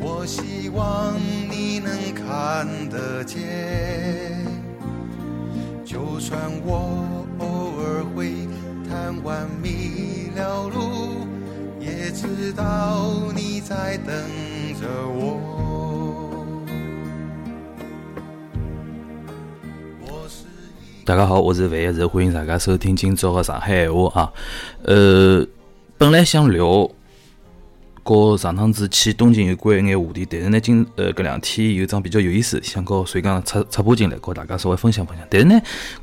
我希望你能看得见。就算我偶尔会贪玩迷了路，也知道你在等着我。大家好，我是范一直欢迎大家收听今朝个上海闲话啊。呃，本来想聊和上趟子去东京有关一眼话题，但是呢，今呃搿两天有桩比较有意思，想和所以讲插插播进来，和大家稍微分享分享。但是呢，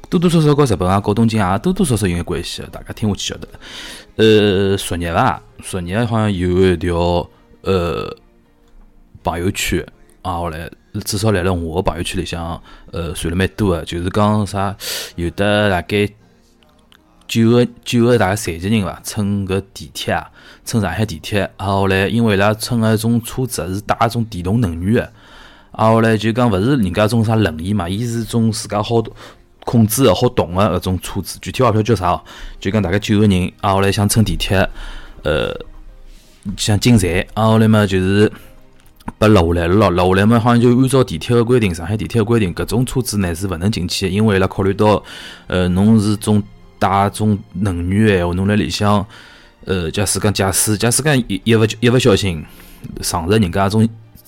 多多少少和日本啊、和东京啊多多少少有眼关系的，大家听下去晓得。呃，昨日伐，昨日好像有一条呃朋友圈啊，后来至少来了我个朋友圈里向，呃，传了蛮多个，就是讲啥有的大概九个九个大概残疾人伐，乘搿地铁啊，乘上海地铁，啊后来因为伊拉乘个种车子是带一种电动能源个，啊后来就讲勿是人家种啥轮椅嘛，伊是种自家好控制个好动个搿种车子，具体也勿晓得叫啥哦，就讲大概九个人，啊后来想乘地铁，呃，想进站，啊后来嘛就是。被留下来了咯，留下来嘛，好像就按照地铁个规定，上海地铁个规定，搿种车子呢是勿能进去的，因为伊拉考虑到，呃，侬是种带种能源个闲话，侬辣里向，呃，假使讲驾驶，假使讲一一勿一勿小心撞着人家种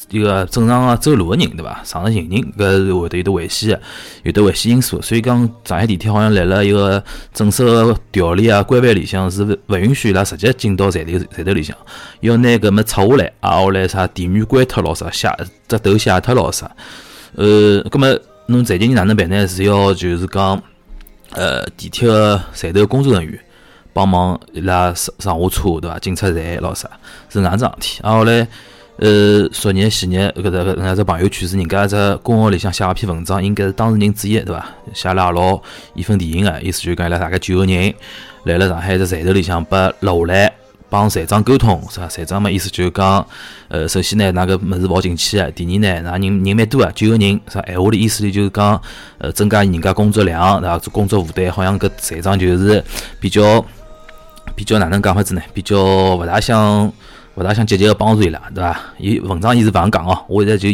一个正常个走路个人，对伐？撞着行人，搿是会得有得危险，有得危险因素。所以讲，上海地铁好像辣辣一个正式个条例啊规范里向是勿允许伊拉直接进到站头站头里向，要拿搿么拆下来，啊后来啥电源关脱咯啥，下只头写脱咯啥。呃，葛么侬残疾人哪能办呢？是要就是讲，呃，地铁个站头工作人员帮忙伊拉上上下车，对伐？警察站老啥，是哪能桩事体。啊后来。呃，昨日、前日，搿只搿能只朋友圈是人家只公号里向写了篇文章，应该是当事人之一，对伐？写了也老义愤填膺个，意思就讲伊拉大概九个人来了上海只站头里向被落下来，帮站长沟通，是伐？站长嘛意思就是讲，呃，首先呢，㑚搿物事勿好进去个，第二呢，㑚人人蛮多个，九个人，啥闲话里意思里就是讲，呃，增加人家工作量，对伐？做工作负担，好像搿站长就是比较比较哪能讲法子呢？比较勿大想。勿大想积极个帮助伊拉，对伐？伊文章伊是搿样讲哦，我现在就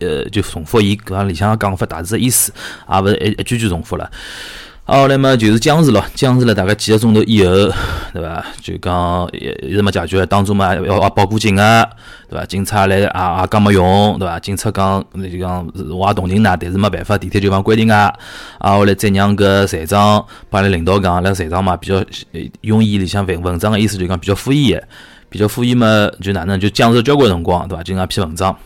呃就重复伊搿里向个讲法大致个意思，也勿是一一句句重复了。啊，后来嘛就是僵持了，僵持了大概几个钟头以后，对伐？就讲一一直没解决，当中嘛要要报过警个，对伐？警察来也也讲没用，对伐？警察讲就讲我也同情㑚，但是没办法，地铁就讲规定啊。啊，后来再让搿站长帮阿拉领导讲，阿拉站长嘛比较用意里向文文章个意思就讲比较敷衍。比较敷衍嘛，就哪能就僵持交关辰光，对伐？就那篇文章，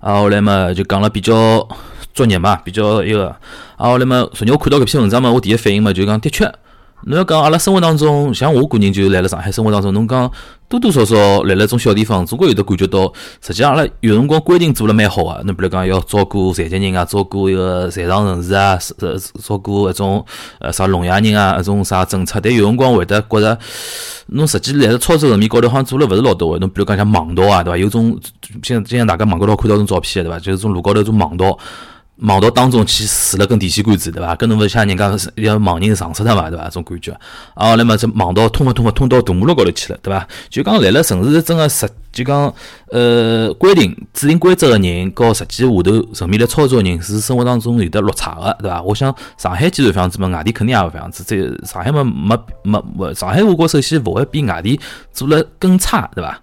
啊，后来嘛就讲了比较作业嘛，比较一个，啊，后来嘛，昨日我看到搿篇文章嘛，我第一反应嘛就讲，的确。侬要讲阿拉生活当中，像我个人就来了上海生活当中，侬讲多多少少来了种小地方，总归有得感觉到，实际上阿拉有辰光规定做了蛮好个。侬比如讲要照顾残疾人啊，照顾一个残障人士啊，呃，照顾一种呃啥聋哑人啊，一种啥政策，但有辰光会得觉着，侬实际来了操作层面高头好像做了勿是老多个。侬比如讲像盲道啊，对伐？有种像今像大家网高头看到种照片对伐？就是种路高头种盲道。盲道当中去竖了根电线杆子，对伐？搿侬勿像人家要盲人上出脱嘛，对伐？种感觉。啊，后来嘛，这盲道通啊通啊通到大马路高头去了，对伐？就讲来了城市真个实，就讲呃规定制定规则个人，和实际下头层面来操作个人是生活当中有得落差个，对伐？我想上海既然搿样子嘛，外地肯定也勿搿样子。这上海嘛没没没，上海我觉首先勿会比外地做了更差，对伐？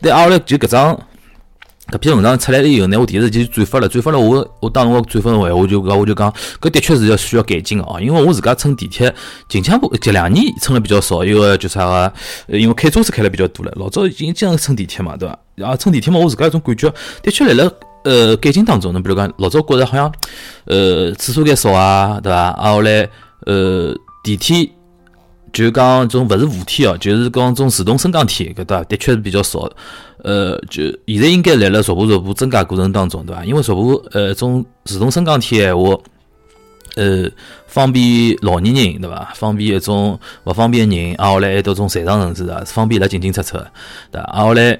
但后来就搿桩。搿篇文章出来了以后呢，我第一时间转发了，转发了我我当时我转发个闲话就讲我就讲，搿的确是要需要改进个哦，因为我自家乘地铁近腔部这两年乘了比较少，因为就啥个，因为开车子开了比较多了，老早已经经常乘地铁嘛，对伐？啊，乘地铁嘛，我自家一种感觉，的确来了呃改进当中，侬比如讲老早觉着好像呃厕所间少啊，对伐？啊后来呃地铁就讲种勿是扶梯哦，就是讲种自动升降梯，搿搭的确是比较少。呃，就现在应该辣辣逐步逐步增加过程当中，对伐？因为逐步呃种自动升降梯闲话，呃方便老年人，对伐？方便一种勿方便人，啊后来还到种残障人士啊，方便伊拉进进出出，对伐？啊后来。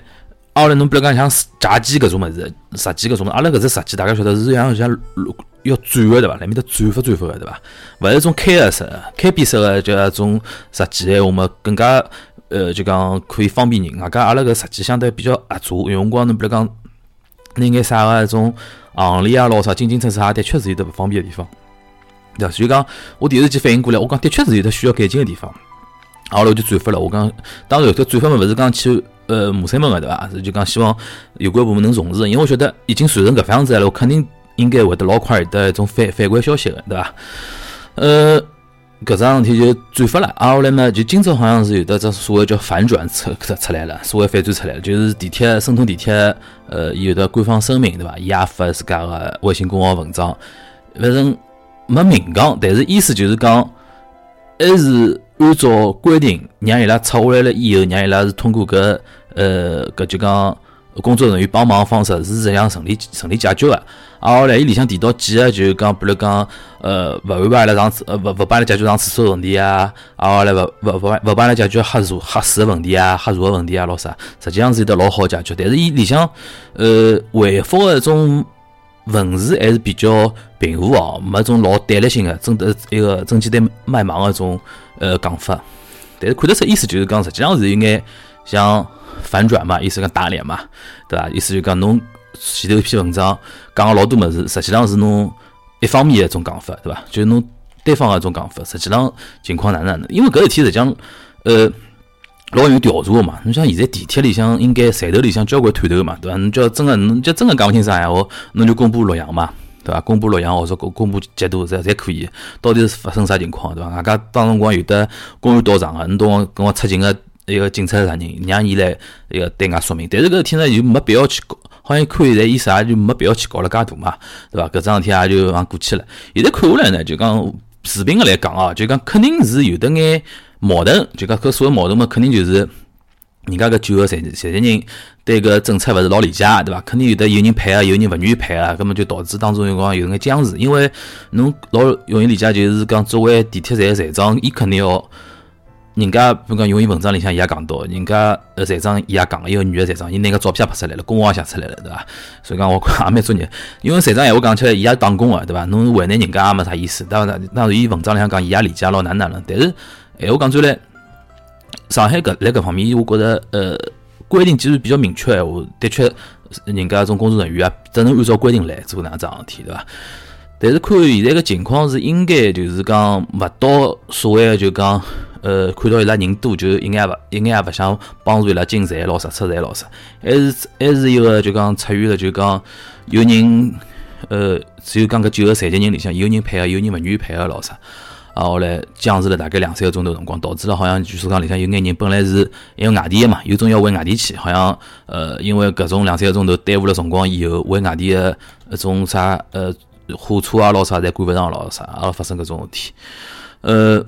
阿拉侬比如讲像闸机搿种物事，闸机搿种，阿拉搿只闸机大家晓得是像像要转个对伐？里面头转发转发个对伐？勿是种开合式、开闭式个叫种闸机，我们更加呃就讲可以方便人。外加阿拉搿设计相对比较合作，有辰光侬比如讲拿眼啥个种行李啊咾啥进进出出啊，的确是有得勿方便个地方，对伐？所以讲我第一时间反应过来，我讲的确是有得需要改进个地方。后来我就转发了，我讲当然搿转发嘛，勿是讲去。呃，马三门个对伐？是就讲希望有关部门能重视，因为我晓得已经传成搿副样子了，我肯定应该会得老快有得一种反反馈消息个，对伐？呃，搿桩事体就转发了，啊后来呢，就今朝好像是有的只所谓叫反转出出来了，所谓反转出来了，就是地铁申通地铁，呃，有的官方声明对伐？伊也发自家个微信公号文章，反正没明讲，但是意思就是讲还是按照规定让伊拉撤下来了以后，让伊拉是通过搿。呃，搿就讲工作人员帮忙方式是这样顺利顺利解决的。啊，后来伊里向提到几个，就讲比如讲，呃，勿安排阿拉上厕，呃，勿勿帮阿拉解决上厕所问题啊，啊，后来勿勿勿勿帮阿拉解决喝茶喝水个问题啊，喝茶个问题啊，老啥，实际上是有得老好解决。但是伊里向，呃，回复个一种文字还是比较平和哦，没种老对立性个，真的一个真简单卖萌个种呃讲法。但是看得出意思就是讲，实际上是有眼像。反转嘛，意思讲打脸嘛，对伐？意思就讲侬前头一篇文章讲个老多物事，实际上是侬一方面个一种讲法，对伐？就是侬单方个一种讲法，实际上情况哪能？因为搿事体实际上，呃，老有调查个嘛。侬像现在地铁里向应该站头里向交关探头嘛，对伐？侬叫真个，侬叫真个讲勿清爽闲话，侬就公布录像嘛，对伐？公布录像或者公公布截图，侪侪可以。到底是发生啥情况，对伐？外加当辰光有的公安到场个，侬到我跟我出勤个。一个警察啥人让伊来一个对外说明，但是搿事体呢就没必要去搞，好像看现在意思也就没必要去搞了介大嘛，对伐？搿桩事体也就往过去了。现在看下来呢，就讲视频个来讲啊，就讲肯定是有的眼矛盾，就讲搿所谓矛盾嘛，肯定就是人家搿九个残残疾人对搿政策勿是老理解，对伐？肯定有的有人配合，有人勿愿意配合，葛末就导致当中有辰光有眼僵持。因为侬老容易理解，就是讲作为地铁站站长，伊肯定要。人家比如讲，用伊文章里向伊也讲到，人家呃站长伊也讲个，一个女个站长，伊拿个照片拍出来了，公号也写出来了，对伐？所以讲我看也蛮专业，因为站长闲话讲起来，伊也打工个，对伐？侬为难人家也没啥意思，当然，当然，伊文章里向讲，伊也理解了哪能了。但是闲话讲出来，上海搿辣搿方面，我觉着呃规定既然比较明确闲话，的确，人家种工作人员啊，只能按照规定来做哪桩事体，对伐？但是看现在个情况是应该就是讲勿到所谓个就讲。呃，看到伊拉人多，就一眼也勿一眼也勿想帮助伊拉进站老啥出站老啥，还是还是一个就讲出于了就讲有人呃，只有讲搿九个残疾人里向有人配合，有人勿愿意配合老啥，啊后来僵持了大概两三个钟头辰光，导致了好像据说讲里向有眼人本来是因为外地个嘛，有种要回外地去，好像呃因为搿种两三个钟头耽误了辰光以后，回外地个一种啥呃火车啊老啥侪赶勿上老啥，啊发生搿种事体，呃。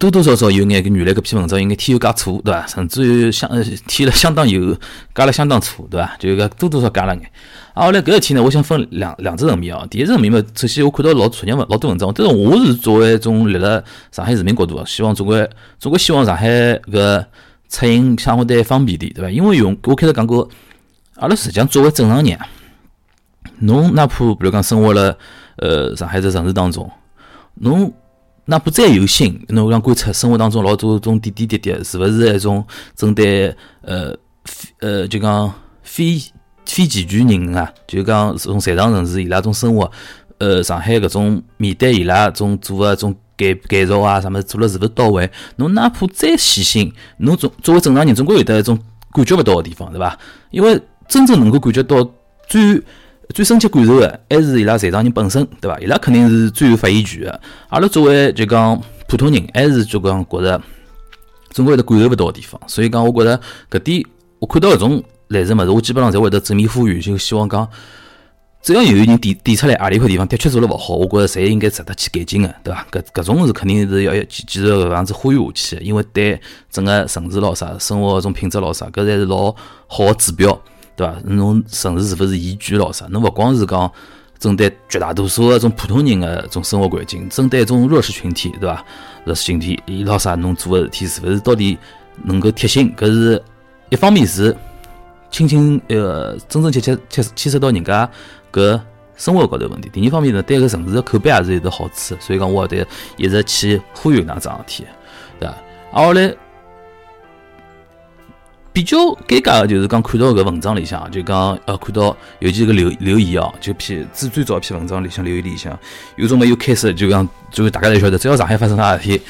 多多少少有眼跟原来搿篇文章应该添油加醋，对伐？甚至于相添了相当油，加了相当醋，对伐？就搿多多少加了眼。啊，后来搿事体呢，我想分两两只层面哦。第一层面嘛，首先我看到老出人文老多文章，但是我是作为一种立辣上海市民角度，希望总归总归希望上海搿出行相对方便点，对伐？因为用我开头讲过，阿拉实际上作为正常人，侬哪怕比如讲生活了呃上海这城市当中，侬。哪怕再有心，侬讲观察生活当中老多种点点滴滴，是勿是一种针对呃呃就讲非非健全人啊？就讲从残障人士伊拉种生活，呃上海搿种面对伊拉种做个种改改造啊，啥物事做了是勿是到位？侬哪怕再细心，侬总作为正常人，总归有得一种感觉勿到个地方，对伐？因为真正能够感觉到最。最深切感受的还是伊拉残障人本身，对伐？伊拉肯定是最有发言权的。阿拉作为就讲普通人，还是就讲觉着总归有得感受勿到个地方。所以讲，我觉着搿点我看到搿种类似物事，我基本上侪会得正面呼吁，就希望讲只要有人点点出来何里块地方的确做了勿好，我觉着侪应该值得去改进个，对伐？搿搿种是肯定是要要继续搿样子呼吁下去个，因为对整个城市咾啥生活搿种品质咾啥，搿才是老好个指标，对伐？侬城市是勿是宜居咾啥？侬勿光是讲针对绝大多数个种普通人个种生活环境，针对种弱势群体，对伐？弱势群体伊咾啥侬做个事体是勿是到底能够贴心？搿是一方面是亲亲呃真真切切切牵涉到人家。搿生活高头问题，第二方面呢，对搿城市的口碑也是有得好处，所以讲我得一直去呼吁㑚桩事体，对伐？啊，后来比较尴尬个就是讲看到搿文章里向，就讲呃看到尤其搿留留言哦，就篇最最早一篇文章里向留言里向，有种么又开始就讲，就大家侪晓得，只要上海发生啥事体，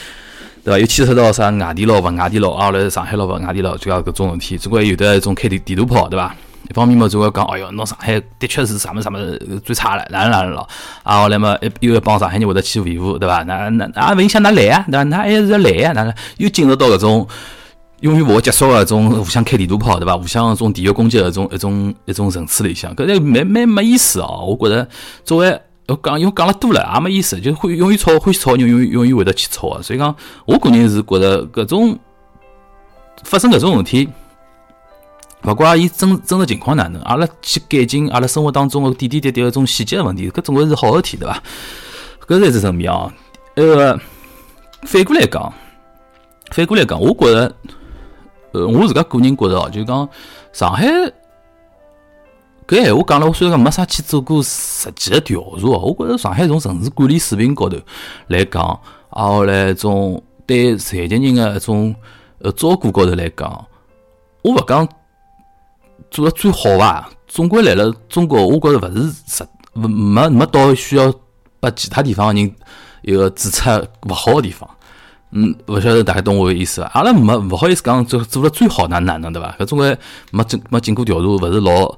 对伐？又牵涉到啥外地佬勿外地佬，啊后来上海佬勿外地佬，就讲搿种事体，总归有得一种开地地图炮，对伐？一方面嘛，就会讲，哎哟，侬上海的确是啥么啥么最差了，哪能哪能了？啊，后来嘛，又一帮上海人会得去维护，对伐？那那啊，勿影响㑚来啊，对伐？㑚还是要来啊，哪能又进入到搿种永远勿会结束个种互相开地图炮，对伐？互相种地域攻击个种一种一种层次里向，搿个蛮蛮没意思哦。我觉着作为我讲，因为讲了多了也没意思，就会永远吵，欢喜吵，永远永远会得去吵个。所以讲，我个人是觉着搿种发生搿种问题。勿管伊真真实情况哪能，阿拉去改进阿拉生活当中个点点滴滴个种细节问题，搿总归是好事体，对伐？搿才是一只层面哦。呃，反过来讲，反过来讲，我觉着，呃，我自家个人觉着哦，就讲上海搿闲话讲了，我虽然讲没啥去做过实际个调查哦，我觉着上海从城市管理水平高头来讲，啊后来从对残疾人个一种呃照顾高头来讲，我勿讲。做的最好伐？总归来了中国，我觉着勿是实没没到需要把其他地方人一个指出勿好的地方。嗯，勿晓得大家懂我个意思伐？阿拉没勿好意思讲做做了最好哪哪能对伐？搿总归没经没经过调查，勿是老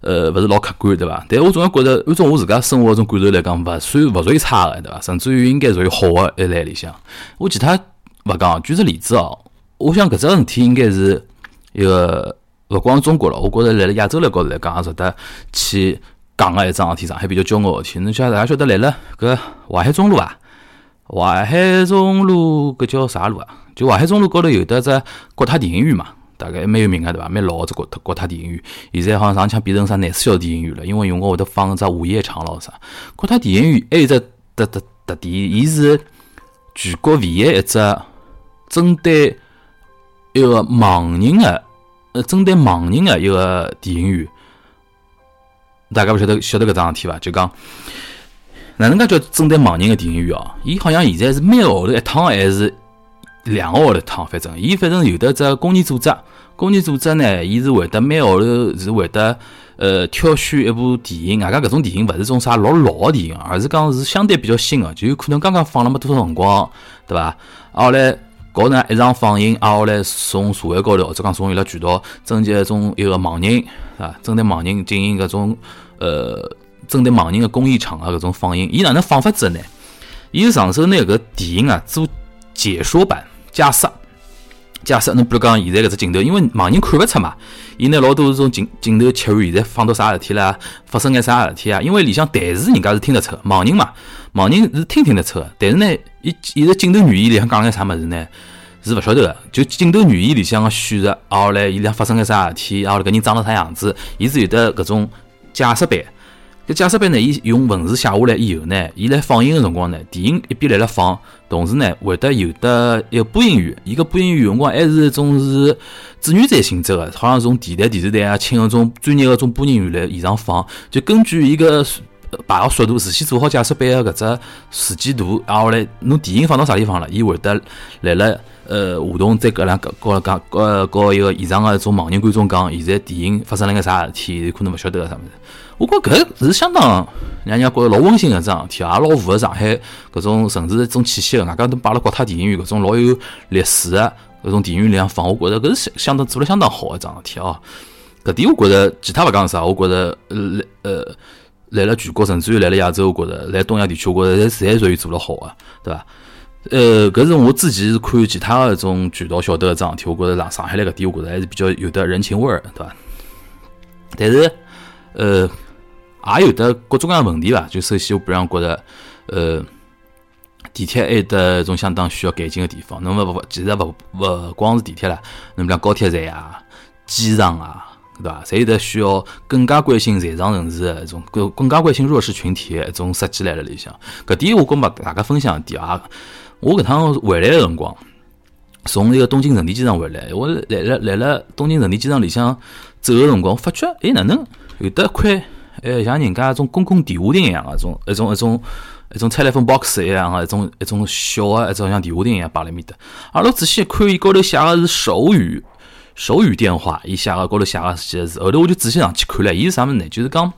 呃勿是老客观对伐？但我总归觉着，按照我自家生活种感受来讲，勿算勿属于差个对伐？甚至于应该属于好个一类里向。我其他勿讲，举个例子哦，我想搿只事体应该是一个。勿光中国了，我觉着来了亚洲来高头来讲，也值得去讲个一桩事体，上海比较骄傲个事体。侬晓大家晓得来了搿淮海中路啊，淮海中路搿叫啥路啊？就淮海中路高头有得只国泰电影院嘛，大概蛮有名个对伐？蛮老个只国泰国泰电影院，现在好像上腔变成啥廿四小电影院了，因为用光会得放只午夜场咯啥。国泰电影院还有只特特特点，伊是全国唯一一只针对一个盲人个。呃，针对盲人的一个电影院，大家勿晓得晓得搿桩事体伐？就讲哪能介叫针对盲人的电影院哦？伊好像现在是每个号头一趟，还是两个号头一趟？反正伊反正有的只公益组织，公益组织呢，伊是会得每个号头是会得呃挑选一部电影，外加搿种电影勿是种啥老老的电影，而是讲是相对比较新的，就有可能刚刚放了没多少辰光，对伐？后来。搞呢一场放映，啊，后来从社会高头或者讲从伊拉渠道征集一种一个盲人，是吧？针对盲人进行搿种呃，针对盲人的公益场啊搿种放映，伊哪能放法子呢？伊是上手拿搿电影啊做解说版解释，解释侬比如讲现在搿只镜头，因为盲人看勿出嘛，伊拿老多种镜镜头切换，现在放到啥事体啦，发生眼啥事体啊？因为里向台词人家是听得出，盲人嘛，盲人是听听得出个，但是呢。伊伊在镜头语言里向讲眼啥物事呢？是勿晓得个，就镜头语言里向个叙述，啊后来伊俩发生眼啥事体，啊后来搿人长了啥样子，伊是有得搿种解释版。搿解释版呢，伊用文字写下来以后呢，伊来放映个辰光呢，电影一边来了放，同时呢会得有得一个播音员，伊个播音员辰光还是一种是志愿者性质个，好像从电台、电视台啊请个种专业个种播音员来现场放，就根据伊个。排个速度，事先做好解说版个搿只时间图，然后来侬电影放到啥地方了，伊会得来了呃互动再搿两个告讲呃告一个现场个种盲人观众讲，现在电影发生了眼啥事体，可能勿晓得个啥物事。我觉搿是相当让人家觉着老温馨个一桩事体，也老符合上海搿种城市一种气息个。外加都摆了国泰电影院搿种老有历史个搿种电影院里向放，我觉着搿是相当做了相当好个一桩事体哦。搿点我觉着其他勿讲啥，我觉着呃呃。来了全国，甚至于来了亚洲，我觉着来东亚地区，我觉着侪侪属于做了好个，对伐？呃，搿是我自己是看其他个一种渠道晓得个桩事体，我觉着上上海来搿点，我觉着还是比较有得人情味儿，对伐？但是，呃，也有得各种各样问题伐？就首先我比方觉着，呃，地铁还有得一种相当需要改进的地方。那么勿其实勿勿光是地铁啦，那么讲高铁站啊、机场啊，对伐？侪有得需要更加关心在场人士的一种更更加关心弱势群体的一种设计来了里向。搿点我跟帮大家分享一点啊，我搿趟回来个辰光。从那个东京成田机场回来，我来了来了东京成田机场里向走个辰光，发觉哎哪能有的块哎像人家一种公共电话亭一样个种一种一种一种 telephone box 一样个一种一种小个一种像电话亭一样摆辣面搭。阿拉仔细一看，伊高头写个是手语手语电话，伊写个高头写个几个字。后头我就仔细上去看了，伊是啥物事呢？就是讲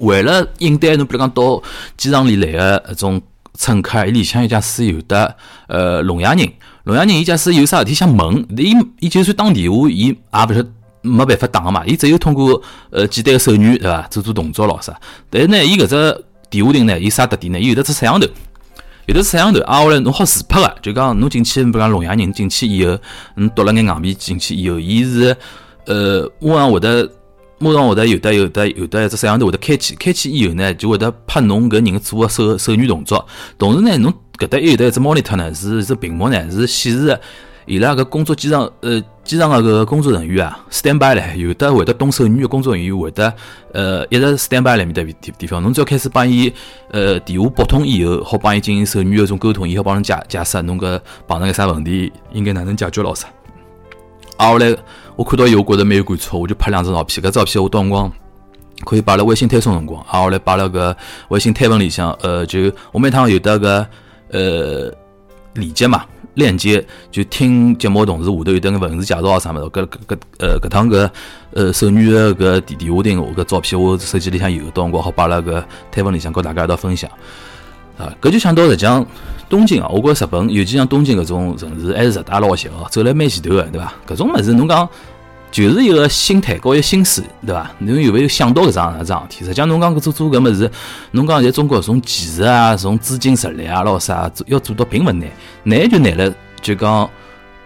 为了应对侬比如讲到机场里来个一种乘客，伊里向有家是有的呃聋哑人。聋哑人，伊假使有啥事体想问，伊伊就算打电话，伊也勿是没办法打个嘛，伊只有通过呃简单个手语对伐，做做动作咯啥。但是呢，伊搿只电话亭呢，有啥特点呢？伊有得只摄像头，有得摄像头，挨下来侬好自拍个，就讲侬进去，比如讲聋哑人进去以后，侬读了眼硬币进去以后，伊是呃马上会得马上会得有得有得有得一只摄像头会得开启，开启以后呢，就会得拍侬搿人做个手手语动作，同时呢，侬。搿搭还有得一只 monitor 呢，是只屏幕呢，是显示伊拉搿工作机场呃机场个搿工作人员啊，standby 唻，有的会得动手语个工作人员会得呃一直 standby 辣面搭地地方，侬只要开始帮伊呃电话拨通以后，好帮伊进行手语个种沟通，伊好帮侬解解释侬搿碰着个啥问题，应该哪能解决咾啥。啊，后来我看到以后，我觉着蛮有感触，我就拍两张照片，搿照片我到辰光可以摆辣微信推送辰光，啊，后来摆辣搿微信推文里向，呃，就我每趟有得搿。呃，链接嘛，链接就听节目同时下头有得个文字介绍啊啥物事，搿搿搿呃搿趟搿呃手女的搿电电话亭搿照片，我手机里向有，到辰光好摆辣搿推文里向跟大家一道分享啊。搿就想到实际上东京啊，我觉着日本，尤其像东京搿种城市，还是十大老些哦，走来蛮前头个，对伐？搿种物事侬讲。就是一个心态，和一个心思，对伐？侬有没有想到搿桩搿桩事体？实际上，侬讲搿做做搿物事，侬讲现在中国从技术啊，从资金实力啊，咾啥，要做到并勿难，难就难了，就讲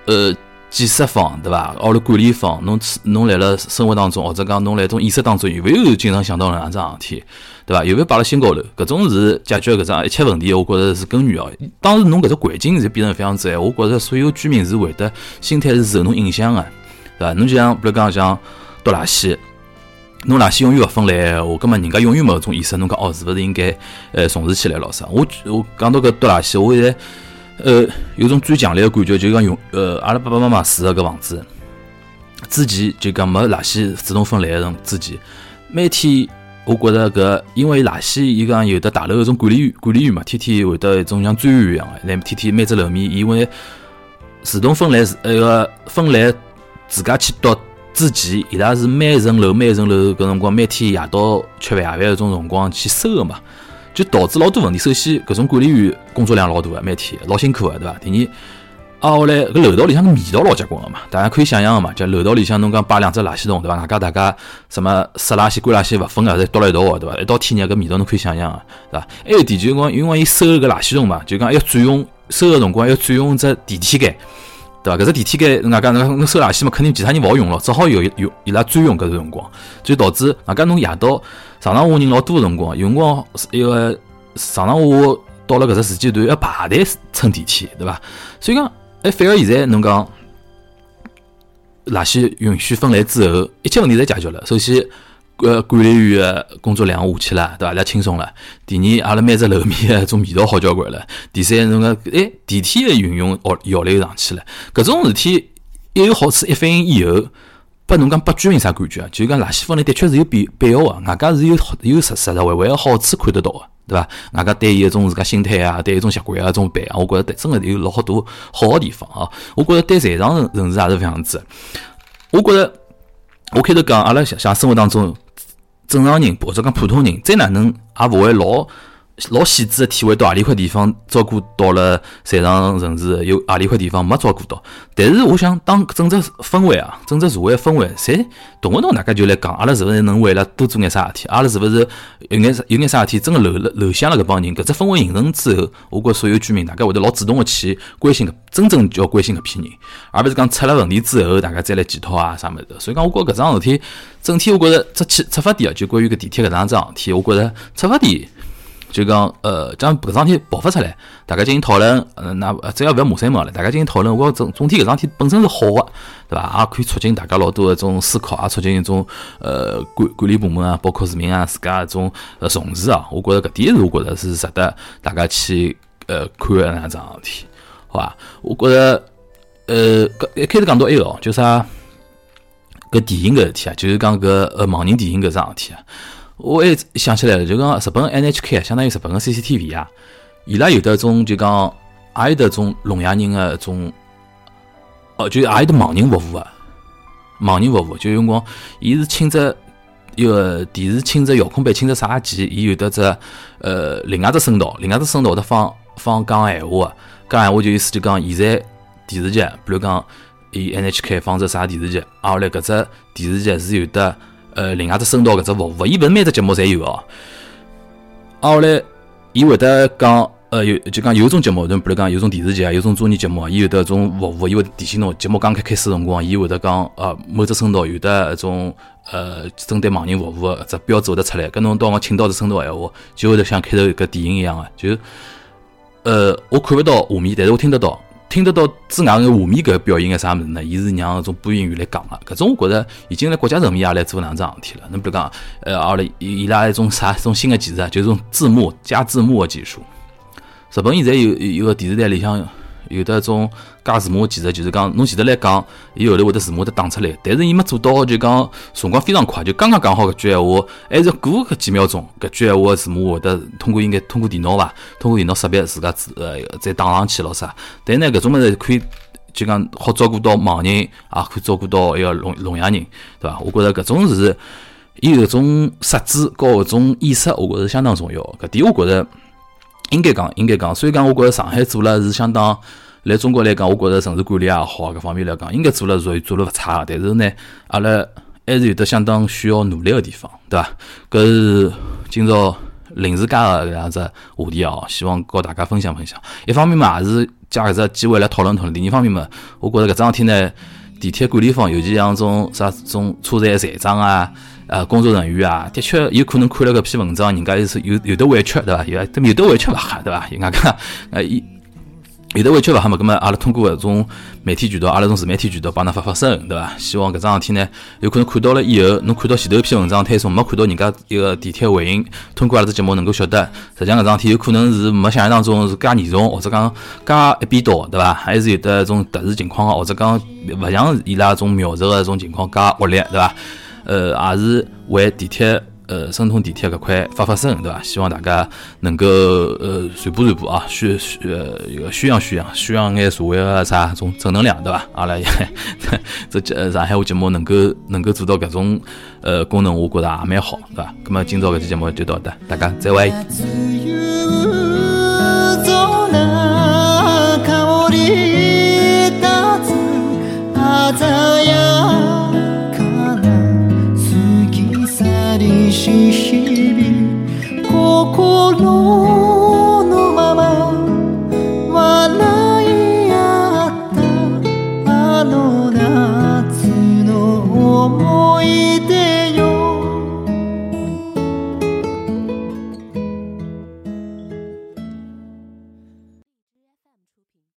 呃，建设方，对伐？或者管理方，侬侬来了生活当中，或者讲侬来种意识当中，有没有经常想到搿样桩事体？对伐？有没有摆辣心高头？搿种是解决搿桩一切问题，我觉着是根源哦。当时侬搿只环境是变成非常之，我觉着所有居民是会得心态是受侬影响个。对伐？侬就像比如讲像倒垃圾，侬垃圾永远勿分类闲话，葛末人家永远没搿种意识。侬讲哦，是勿是应该呃重视起来咯？啥？我我讲到搿倒垃圾，我现在呃有种最强烈的感觉，就讲用呃阿拉爸爸妈妈住个搿房子，之前就讲没垃圾自动分类个辰之前，每天我觉着搿因为垃圾伊讲有的大楼搿种管理员管理员嘛，天天会得一种像专员一样个，来天天每只楼面因为自动分类是那个分类。自家去读之前，伊拉是每层楼每层楼搿辰光每天夜到吃饭夜饭搿种辰光去收个嘛，就导致老多问题。首先，搿种管理员工作量老大个，每天老辛苦个，对伐？第二，啊，后来搿楼道里向个味道老结棍个嘛，大家可以想象个嘛，就楼道里向侬讲摆两只垃圾桶，对伐？外加大家什么湿垃圾、干垃圾勿分个，侪倒辣一道个，对伐？一到天热搿味道侬可以想象个，对伐？还有点就讲，因为伊收搿垃圾桶嘛，就讲要占用收个辰光要占用只电梯间。对伐？搿只电梯间，外加侬侬收垃圾嘛，肯定其他人勿好用咯，只好有有伊拉专用搿个辰光，就导致外加侬夜到上上下人老多个辰光，有辰光一个上上下下到了搿只时间段要排队乘电梯，对伐？所以讲，哎，反而现在侬讲垃圾允许分类之后，一切问题侪解决了。首先。呃，管理员个工作量下去了，对伐？拉轻松了。第二，阿拉每只楼面个种味道好交关了。第三，侬个哎，电梯个运用效效率又上去了。搿种事体一有好处，一反映以后，拨侬讲拨居民啥感觉啊？就讲垃圾分类的确是有必必要个，外加是有好有实实实惠惠个好处看得到个，对伐？外加对伊一种自家心态啊，对一种习惯啊，种办啊，我觉着对真个有老好多好个地方啊。我觉着对在场人人士也是这样子。我觉着我开头讲，阿拉像像生活当中。正常人或者讲普通人，再哪能也勿会老老细致的体会到何里块地方照顾到了残障人士，有何里块地方没照顾到。但是我想，当整只氛围啊，整只社会氛围，侪动勿动大家就来讲，阿拉是勿是能为了多做眼啥事体？阿拉是勿是有眼有眼啥事体真个漏了漏向了搿帮人？搿只氛围形成之后，我觉所有居民大家会得老主动个去关心搿真正叫关心搿批人，而勿是讲出了问题之后大家再来检讨啊啥物事。所以讲，我觉搿桩事体整体，我觉着出起出发点啊，就关于搿地铁搿桩桩事体，我觉着出发点。就讲，呃，将搿桩事体爆发出来，大家进行讨论，呃，那只要勿要骂三骂了，大家进行讨论，我总总体搿桩事体本身是好个，对伐？也可以促进大家老多一种思考，也促进一种呃管管理部门啊，包括市民啊自家一种呃重视啊。我觉着搿点是我觉着是值得大家去呃看个那桩事体，好伐？我觉着呃，搿一开始讲到埃个哦，就啥搿电影搿事体啊，就是讲搿呃盲人电影搿桩事体啊。我还想起来了，就讲日本 NHK 啊，相当于日本个 CCTV 啊，伊拉有的种就讲，也有的种聋哑人个种，哦，就也有的盲人服务个，盲人服务，就有辰光，伊是请只一个电视，请只遥控板，请只啥机，伊有的只呃另外只声道，另外只声道的放放讲闲话个，讲闲话就意思就讲现在电视剧，比如讲伊 NHK 放只啥电视剧，啊后来搿只电视剧是有的。呃，另外只声道搿只服务，伊勿是每只节目侪有哦。啊，后来伊会得讲，呃，有就讲有种节目，比如讲有种电视剧啊，有种综艺节目，伊有得种服务，伊会提醒侬节目刚开开始辰光，伊会得讲，呃，某只声道有得一种，呃，针对盲人服务个只标志会得出来，跟侬到我请到只声道闲话，就会得像开头搿电影一样个，就，呃，我看勿到画面，但是我听得到。听得到之外个画面搿表演个啥物事呢？伊是让种播音员来讲个，搿种我觉着已经辣国家层面也来做两桩事体了。侬比如讲，呃，阿拉伊拉一种啥一种新个技术啊，就是种字幕加字幕个技术。日本现在有有个电视台里向有的种加字幕技术，就是讲侬前头来讲，伊后头会得字幕得打出来，但是伊没做到，就讲辰光非常快，就刚刚讲好搿句闲话，还是过搿几秒钟，搿句闲话字幕会得通过应该通过电脑伐，通过电脑识别自家字呃再打上去咯啥。但呢搿种物事可以就讲好照顾到盲人，也可以照顾到一个聋聋哑人，对伐？我觉着搿种是伊搿种设置和搿种意识，我觉着相当重要。搿点我觉着。应该讲，应该讲，所以讲，我觉着上海做了是相当，来中国来讲，我觉着城市管理也好，各方面来讲，应该做了属于做了勿差个。但是呢，阿拉还是有得相当需要努力个地方，对伐？搿是今朝临时加个搿样子话题哦，希望告大家分享分享。一方面嘛，也是借搿只机会来讨论讨论；第二方面嘛，我觉着搿桩事体呢，地铁管理方，尤其像种啥种车站站长啊。呃，工作人员啊，的确有可能看了搿篇文章，人家是有有的委屈，对伐？有有的委屈勿哈，对伐？人家，呃，有有的委屈勿哈嘛，葛末阿拉通过搿种媒体渠道，阿拉种自媒体渠道帮㑚发发声，对伐？希望搿桩事体呢，有可能看到了以后，侬看到前头一篇文章推送，没看到人家一个地铁回应，通过阿拉只节目能够晓得，实际上搿桩事体有可能是没想象当中是介严重，或者讲介一边倒，对伐？还是有的种特殊情况或者讲勿像伊拉种描述个种情况介恶劣，对伐？呃，也是为地铁，呃，申通地铁搿块发发声，对伐？希望大家能够呃传播传播啊，宣宣呃宣扬宣扬，宣扬眼社会个啥种正能量，对伐？阿拉 这这上海话节目能够能够做到搿种呃功能，我觉着也蛮好，对伐？那么今朝搿期节目就到这，大家再会。し日々心